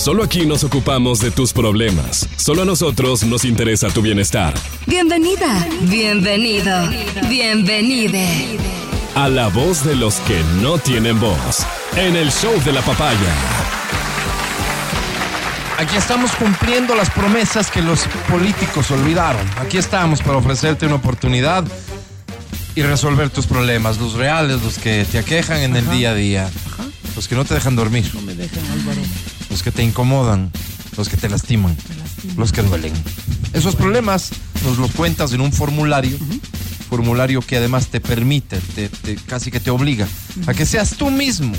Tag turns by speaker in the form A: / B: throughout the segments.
A: Solo aquí nos ocupamos de tus problemas. Solo a nosotros nos interesa tu bienestar.
B: Bienvenida, bienvenido, bienvenide.
A: A la voz de los que no tienen voz. En el show de la papaya.
C: Aquí estamos cumpliendo las promesas que los políticos olvidaron. Aquí estamos para ofrecerte una oportunidad y resolver tus problemas, los reales, los que te aquejan en el día a día, los que no te dejan dormir, los que te incomodan, los que te lastiman, los que duelen. Esos problemas nos los cuentas en un formulario, formulario que además te permite, te- te- casi que te obliga a que seas tú mismo,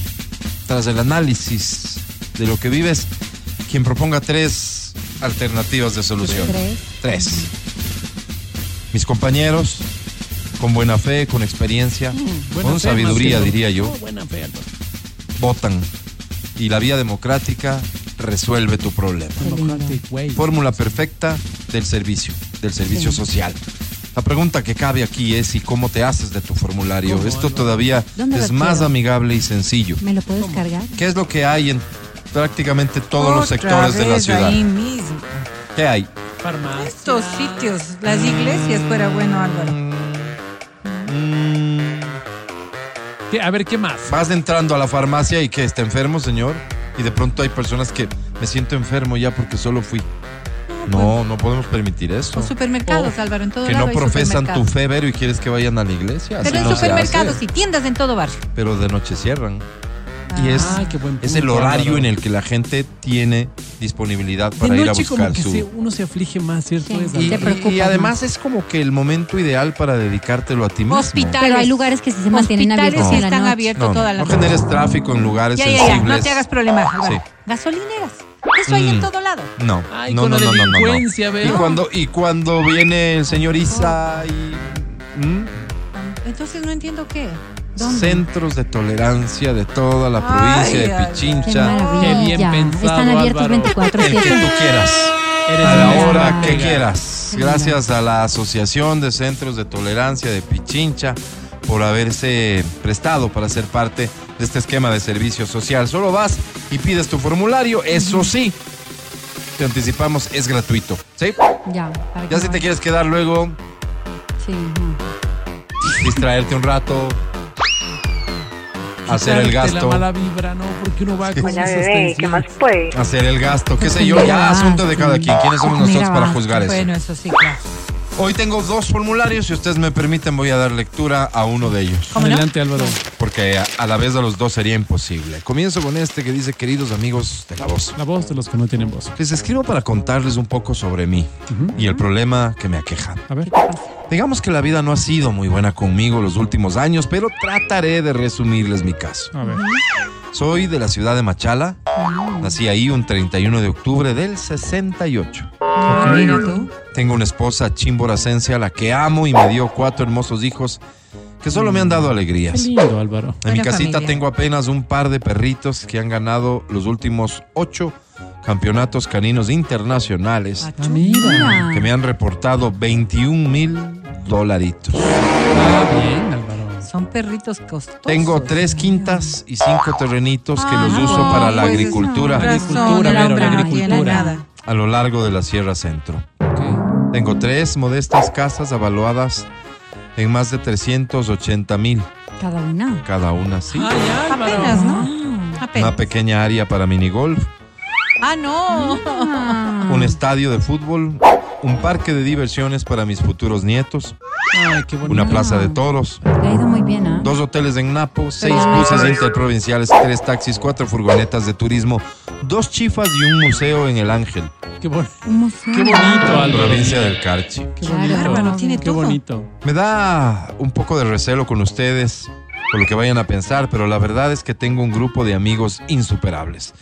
C: tras el análisis de lo que vives, quien proponga tres alternativas de solución.
D: Tres.
C: Tres. Mis compañeros, con buena fe, con experiencia, con sabiduría, diría yo, votan. Y la vía democrática resuelve tu problema.
E: Democratic way.
C: Fórmula perfecta del servicio, del servicio social. La pregunta que cabe aquí es ¿y cómo te haces de tu formulario?
E: ¿Cómo,
C: Esto todavía
D: ¿Dónde lo
C: es más
D: quiero?
C: amigable y sencillo.
D: ¿Me lo puedes cargar?
C: ¿Qué es lo que hay en prácticamente todos los sectores de la ciudad?
F: Ahí mismo.
C: ¿Qué hay?
E: Farmacia.
F: Estos sitios, las iglesias fuera bueno, Álvaro.
C: Mm,
E: ¿Qué? A ver, ¿qué más?
C: vas entrando a la farmacia y que está enfermo, señor. Y de pronto hay personas que me siento enfermo ya porque solo fui. No, no podemos permitir eso.
F: Los supermercados,
E: Oh.
F: Álvaro, en todo
C: Que
F: lado
C: no
F: hay
C: profesan tu
F: supermercados.
C: fe, Vero, y quieres que vayan a la iglesia.
F: Pero en
C: no
F: supermercados y tiendas en todo barrio.
C: Pero de noche cierran. Y es,
E: Ah, qué buen
C: es el horario en el que la gente tiene disponibilidad
E: De
C: para ir a
E: noche como
C: buscar
E: que
C: su...
E: se- uno se aflige más, ¿cierto?
D: Sí.
C: Y, además es como que el momento ideal para dedicártelo a ti mismo.
F: Hospital.
D: Pero hay lugares que sí se mantienen
F: Hospitales
D: abiertos la
F: están abiertos
C: No,
F: toda la
C: no
F: noche.
C: generes tráfico en lugares
F: Ya, ya, ya,
C: sensibles.
F: no te hagas problema. Álvaro.
C: Sí.
F: Gasolineras. Eso hay en
C: Mm.
F: todo lado.
C: No,
E: Ay,
C: no,
E: con
C: no,
E: la
C: no, no, no, no.
E: delincuencia,
C: Y
E: veo.
C: cuando, y cuando viene el señor Isa y... ¿Mm?
F: Entonces no entiendo qué. ¿Dónde?
C: Centros de tolerancia de toda la provincia
F: Ay,
C: de
F: ay,
D: Qué
C: Pichincha.
E: Qué bien pensado,
D: Están abiertos
E: Álvaro.
D: 24
C: El que tú quieras.
E: Eres
C: A la hora que quieras. Gracias a la Asociación de Centros de Tolerancia de Pichincha por haberse prestado para ser parte de este esquema de servicio social. Solo vas y pides tu formulario. Eso sí, te anticipamos, es gratuito. ¿Sí?
D: Ya,
C: Ya si te quieres quedar luego,
D: Sí,
C: distraerte un rato, hacer el gasto.
E: La mala vibra, ¿no? Porque uno va con
G: Hola
E: esas
G: bebé, ¿qué más puede?
C: Hacer el gasto, qué sé yo, ya asunto de cada quien. ¿Quiénes somos nosotros
D: Mira,
C: para
D: va.
C: juzgar eso?
F: Bueno, eso sí, claro.
C: Hoy tengo dos formularios, si ustedes me permiten voy a dar lectura a uno de ellos.
F: ¿Cómo no?
E: Adelante, Álvaro.
C: Porque a, a la vez de los dos sería imposible. Comienzo con este que dice, queridos amigos de la voz.
E: La voz de los que no tienen voz.
C: Les escribo para contarles un poco sobre mí
E: Ujú.
C: y el problema que me aqueja.
E: A ver.
C: Digamos que la vida no ha sido muy buena conmigo los últimos años, pero trataré de resumirles mi caso.
E: A ver.
C: Soy de la ciudad de Machala. Nací ahí un 31 de octubre del 68.
F: Mira tú.
C: Tengo una esposa chimboracense a la que amo y me dio cuatro hermosos hijos que solo me han dado
E: Qué
C: alegrías.
E: lindo, Álvaro.
C: En mi casita
F: familia.
C: tengo apenas un par de perritos que han ganado los últimos ocho campeonatos caninos internacionales
F: Ah,
C: que me han reportado 21 mil dolaritos.
E: Ah, bien.
F: Son perritos costosos.
C: Tengo tres quintas y cinco terrenitos que los
F: Ah,
C: uso para la
F: pues,
C: agricultura
F: razón,
E: Agricultura,
F: hombre
E: la agricultura.
C: a lo largo de la Sierra Centro. Tengo tres modestas casas avaluadas en más de 380 mil
D: Cada una.
C: cada una. Sí.
E: Ay.
F: Apenas, ¿no?
D: Ah.
F: Apenas.
C: Una pequeña área para minigolf,
F: Ah, no.
D: Ah.
C: un estadio de fútbol, un parque de diversiones para mis futuros nietos,
E: Ay, qué bonito.
C: una plaza de toros,
D: Le ha ido muy bien, ¿ah?
C: dos hoteles en Napo, seis buses interprovinciales, tres taxis, cuatro furgonetas de turismo, dos chifas y un museo en El Ángel,
E: Qué, bon-
D: Un museo.
E: qué bonito, Álvaro.
C: provincia del Carchi.
E: Qué
D: Claro.
E: bonito.
F: Álvaro, tiene
E: Qué
F: todo.
E: bonito.
C: Me da un poco de recelo con ustedes por lo que vayan a pensar, pero la verdad es que tengo un grupo de amigos insuperables.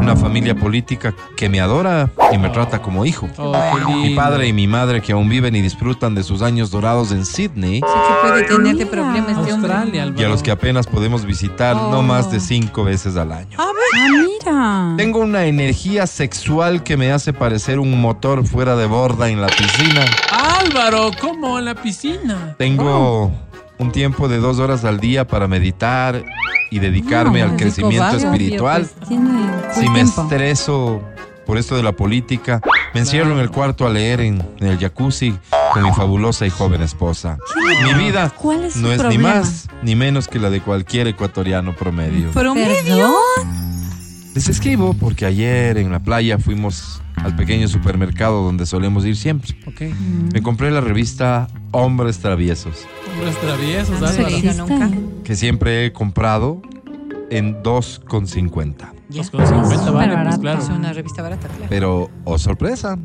C: Una familia política que me adora y me trata como hijo.
E: Oh.
C: Mi padre y mi madre que aún viven y disfrutan de sus años dorados en Sydney
F: Sí que puede tener de
D: Mira.
F: problema este hombre.
E: Australia,
C: y a los que apenas podemos visitar no más de cinco veces al año.
F: A ver.
D: Ah, mira.
C: Tengo una energía sexual que me hace parecer un motor fuera de borda en la piscina.
E: Álvaro, ¿cómo? En la piscina.
C: Tengo un tiempo de dos horas al día para meditar y dedicarme
D: Ah,
C: al crecimiento espiritual.
D: Pues,
C: Si me
D: tiempo.
C: estreso por esto de la política, me encierro en el cuarto a leer en, en el jacuzzi con mi fabulosa y joven esposa. Mi vida
D: ¿Cuál es su
C: no es ni más ni menos que la de cualquier ecuatoriano promedio.
F: Promedio.
C: Les escribo porque ayer en la playa fuimos al pequeño supermercado donde solemos ir siempre.
E: Ok.
C: Me compré la revista Hombres Traviesos,
E: Hombres traviesos,
F: Ah,
E: Álvaro.
F: sí.
D: ¿Existe?
F: nunca.
C: que siempre he comprado en 2,50.
E: Dos con cincuenta,
D: Súper
E: vale, pues claro.
F: Es una revista barata, claro.
C: Pero, oh sorpresa,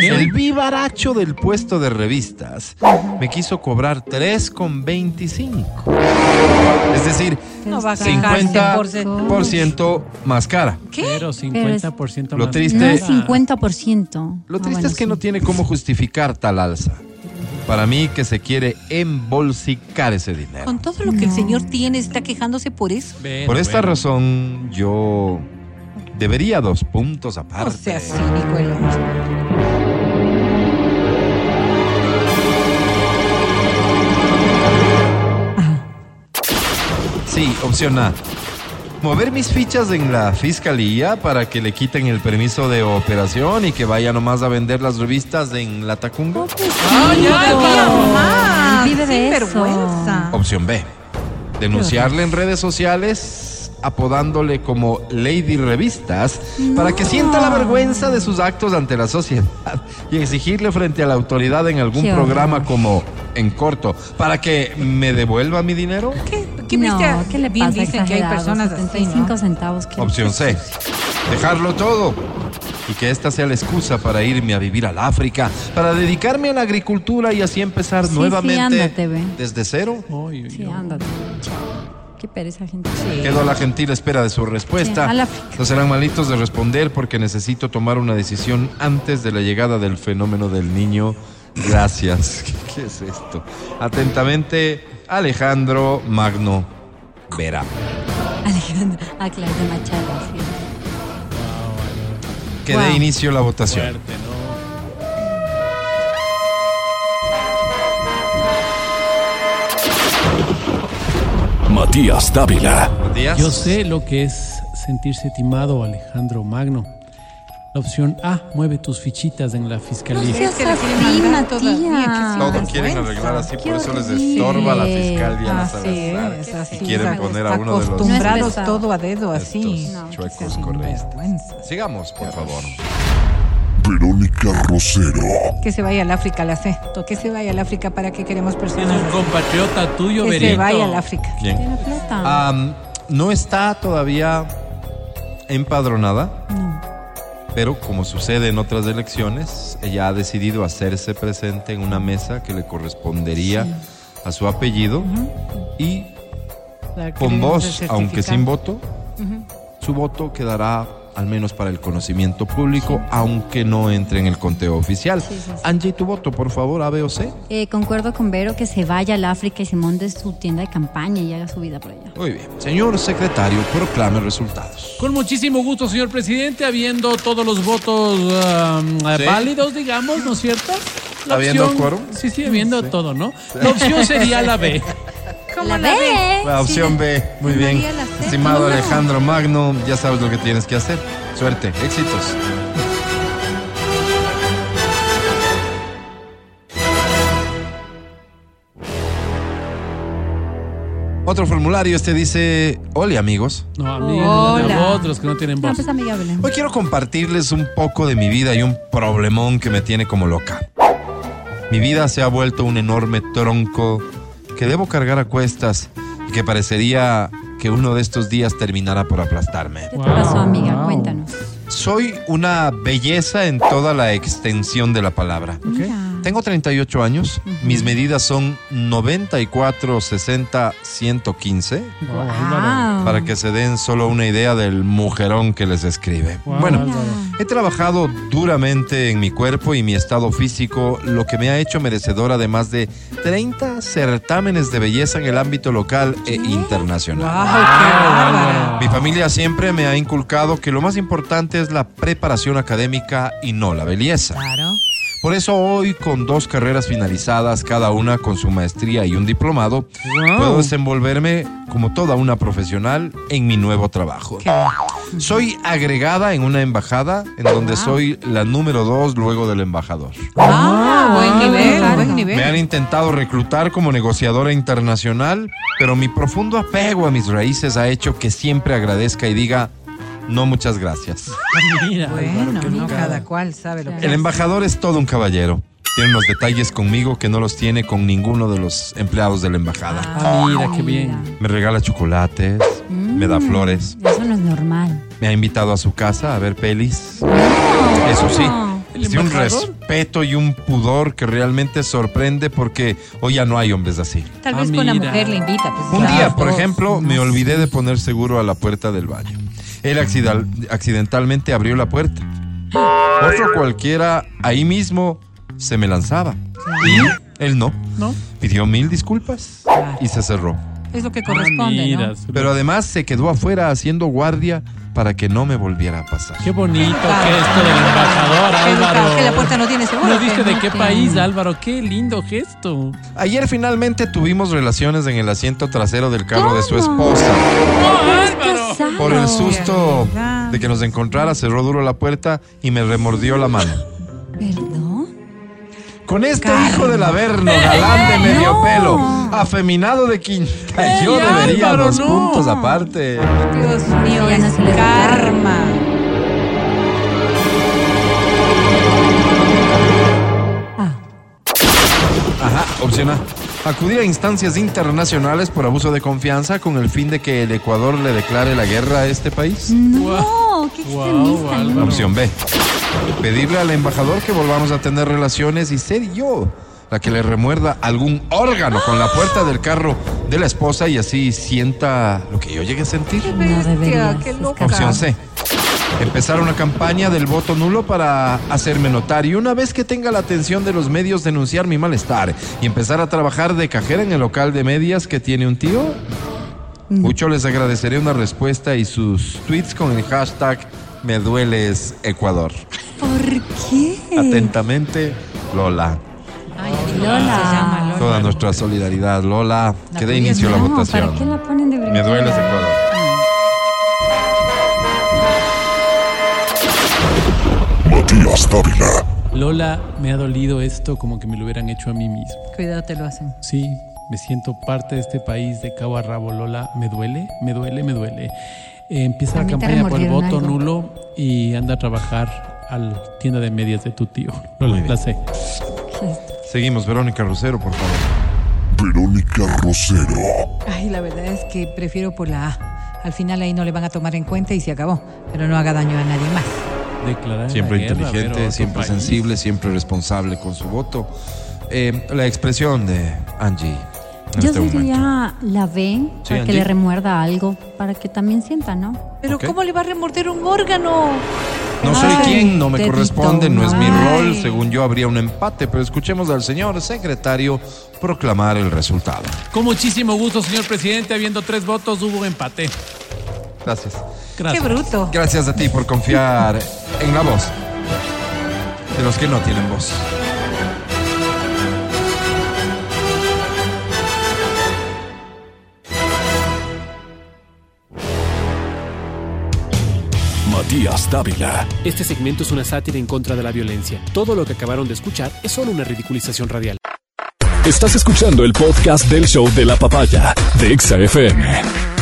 E: ¿Qué?
C: el vivaracho del puesto de revistas me quiso cobrar 3,25. Es decir,
F: No va a
D: Está
F: quejarse
C: 50%
F: por
C: ciento más cara.
F: ¿Qué?
E: Pero 50%
C: Lo
E: más.
C: triste-
D: No es
C: Ah.
D: 50%.
C: Lo
D: Ah,
C: triste
D: bueno,
C: es que
D: sí.
C: no tiene cómo justificar tal alza. Para mí que se quiere embolsicar ese dinero.
F: Con todo lo que el señor tiene, está quejándose por eso.
E: Bueno,
C: Por esta
E: bueno.
C: razón, yo debería dos puntos aparte.
F: O sea, cínico el hombre.
C: Sí, opción A. Mover mis fichas en la fiscalía para que le quiten el permiso de operación y que vaya nomás a vender las revistas en la Tacunga.
E: ¡Ah, ya!
D: Vive de eso.
F: vergüenza.
C: Opción B. Denunciarle en redes sociales apodándole como Lady Revistas para que sienta la vergüenza de sus actos ante la sociedad y exigirle frente a la autoridad en algún
D: Qué horror.
C: programa como En Corto para que me devuelva mi dinero.
F: ¿Qué, qué
D: no,
F: viste?
D: ¿qué le
F: Bien
D: pasa?
F: dicen que hay personas así,
D: 75
F: ¿no?
D: centavos. ¿qué?
C: Opción C. Dejarlo todo. Y que esta sea la excusa para irme a vivir al África, para dedicarme a la agricultura y así empezar
D: Sí, sí,
C: nuevamente
D: ándate, ve.
C: desde cero.
E: Uy, uy,
D: Sí, ándate. Qué pereza, gente.
C: Quedo a la gentil espera de su respuesta.
D: Sí, al África.
C: no serán malitos de responder porque necesito tomar una decisión antes de la llegada del fenómeno del niño. Gracias. ¿Qué, qué es esto? Atentamente, Alejandro Magno Vera.
D: Alejandra. Ah, claro, de Machado, sí.
C: Que
D: Wow.
C: dé inicio la votación.
E: Fuerte, ¿no?
A: Matías Dávila.
E: Yo sé lo que es sentirse timado, Alejandro Magno. La opción A, mueve tus fichitas en la fiscalía.
F: Es que la quieren
D: así,
F: que
C: Todo quieren arreglar así, por
D: Qué
C: eso les estorba la fiscalía. la
F: Así es, así
C: Y quieren
F: es.
C: poner a uno de los
F: Acostumbrados
D: No es
F: todo a dedo así.
C: estos
D: No,
C: chuecos
F: vergüenza.
C: Sigamos, por favor.
G: Verónica Rosero.
F: Que se vaya al África, la sé. Que se vaya al África para que queremos
E: Es
F: personas.
E: un compatriota tuyo,
F: Que se vaya al África.
D: Plata.
C: Am, no está todavía empadronada,
D: no.
C: Pero como sucede en otras elecciones, ella ha decidido hacerse presente en una mesa que le correspondería a su apellido y con voz, aunque sin voto, su voto quedará al menos para el conocimiento público, aunque no entre en el conteo oficial.
D: Sí, sí, sí.
C: Angie, tu voto, por favor, A, B o C.
D: Eh, concuerdo con Vero que se vaya al África y se monte su tienda de campaña y haga su vida por allá.
C: Muy bien. Señor secretario, proclame resultados.
E: Con muchísimo gusto, señor presidente, habiendo todos los votos um,
C: Sí.
E: válidos, digamos, ¿no es cierto? La
C: ¿Habiendo
E: opción-
C: quórum?
E: Sí, sí, habiendo todo, ¿no? La opción sería la B.
D: la ve.
C: La opción B, muy bien.
F: La.
C: Estimado. Alejandro Magno, ya sabes lo que tienes que hacer. Suerte, éxitos. Otro formulario, este dice, hola amigos.
E: No,
F: Hola.
E: de los que no tienen
D: No,
E: voz.
D: pues.
C: Hoy quiero compartirles un poco de mi vida y un problemón que me tiene como loca. Mi vida se ha vuelto un enorme tronco que debo cargar a cuestas y que parecería que uno de estos días terminará por aplastarme.
D: ¿Qué te pasó, amiga?
E: Wow.
D: Cuéntanos.
C: Soy una belleza en toda la extensión de la palabra.
D: Mira.
C: Tengo 38 años, mis medidas son 94, 60, 115,
E: Wow, Álvaro.
D: Wow.
C: para que se den solo una idea del mujerón que les escribe.
E: Wow,
C: Bueno, he trabajado duramente en mi cuerpo y mi estado físico, lo que me ha hecho merecedora de más de 30 certámenes de belleza en el ámbito local e internacional. Mi familia siempre me ha inculcado que lo más importante es la preparación académica y no la belleza.
F: Claro.
C: Por eso hoy, con dos carreras finalizadas, cada una con su maestría y un diplomado,
E: Wow.
C: puedo desenvolverme como toda una profesional en mi nuevo trabajo. Soy agregada en una embajada en donde soy la número dos luego del embajador.
F: Ah, buen nivel,
D: claro.
F: buen nivel.
C: Me han intentado reclutar como negociadora internacional, pero mi profundo apego a mis raíces ha hecho que siempre agradezca y diga, no muchas gracias.
E: Mira,
F: Bueno, no, cada cual sabe lo que
C: El
F: hace.
C: embajador es todo un caballero. Tiene unos detalles conmigo que no los tiene con ninguno de los empleados de la embajada.
E: Ah, mira, qué bien.
C: Me regala chocolates, me da flores,
D: Eso no es normal.
C: me ha invitado a su casa a ver pelis. Eso sí,
E: ¿El
C: tiene un respeto y un pudor que realmente sorprende porque hoy ya no hay hombres así.
F: Tal
E: Ah,
F: vez con la mujer le invita. Pues,
C: Un día, por ejemplo, me olvidé de poner seguro a la puerta del baño. Él accidentalmente abrió la puerta. Otro cualquiera ahí mismo se me lanzaba. Y él no.
E: ¿No?
C: Pidió mil disculpas y se cerró.
F: Es lo que
E: Ah,
F: corresponde,
E: mira,
F: ¿no?
C: Pero además se quedó afuera haciendo guardia para que no me volviera a pasar.
E: Qué bonito gesto del embajador,
F: Qué educado,
E: Álvaro.
F: que la puerta no tiene seguro.
E: No dice de qué país, Álvaro. Qué lindo gesto.
C: Ayer finalmente tuvimos relaciones en el asiento trasero del carro de su
D: ¿Cómo?
C: esposa.
D: Casado.
C: Por el susto
F: verdad.
C: de que nos encontrara, cerró duro la puerta y me remordió la mano.
D: ¿Perdón?
C: Con este hijo del Averno, galán de medio pelo, afeminado de quinta, yo
E: Ey,
C: debería
E: Álvaro,
C: dos
E: no.
C: puntos aparte.
F: Dios mío, es karma.
D: Ah,
C: Ajá, opción A. Acudir a instancias internacionales por abuso de confianza con el fin de que el Ecuador le declare la guerra a este país.
D: no, qué extremista. No.
C: Opción B. Pedirle al embajador que volvamos a tener relaciones y ser yo la que le remuerda algún órgano con la puerta del carro de la esposa y así sienta lo que yo llegue a sentir.
D: No
F: Bestia, qué loca.
C: Opción C. Empezar una campaña del voto nulo para hacerme notar y una vez que tenga la atención de los medios denunciar mi malestar y empezar a trabajar de cajera en el local de medias que tiene un tío. Mucho les agradeceré una respuesta y sus tweets con el hashtag me dueles Ecuador.
D: ¿Por qué?
C: Atentamente, Lola.
F: Ay,
D: Lola.
F: Se llama Lola.
C: Toda nuestra solidaridad, Lola.
F: La
C: Que dé inicio a la votación.
D: ¿Para qué la ponen de
C: Me dueles Ecuador.
G: Matías Dávila.
E: Lola, me ha dolido esto como que me lo hubieran hecho a mí mismo.
F: Cuidado, te lo hacen.
E: Sí, me siento parte de este país de cabo a rabo, Lola. Me duele, me duele, me duele. Eh, empieza la campaña por el voto
D: algo.
E: nulo y anda a trabajar a la tienda de medias de tu tío. Lola, la sé.
C: Seguimos, Verónica Rosero, por favor.
G: Verónica Rosero.
F: Ay, la verdad es que prefiero por la A. Al final ahí no le van a tomar en cuenta y se acabó. Pero no haga daño a nadie más.
E: Declarar
C: Siempre
E: guerra,
C: inteligente, siempre
E: país.
C: sensible, siempre responsable con su voto. Eh, la expresión de Angie. En
D: Yo
C: este momento.
D: diría la B
C: Sí,
D: para que le remuerda algo, para que también sienta, ¿no?
F: Pero. ¿cómo le va a remorder un órgano?
C: No soy quien, no me
F: dedito,
C: corresponde, no es mi rol. Según yo habría un empate, pero escuchemos al señor secretario proclamar el resultado.
E: Con muchísimo gusto, señor presidente. Habiendo tres votos, hubo empate.
C: Gracias.
F: Qué bruto.
C: Gracias a ti por confiar en la voz de los que no tienen voz.
A: Matías Dávila.
H: Este segmento es una sátira en contra de la violencia. Todo lo que acabaron de escuchar es solo una ridiculización radial.
A: Estás escuchando el podcast del show de la papaya de Exa FM.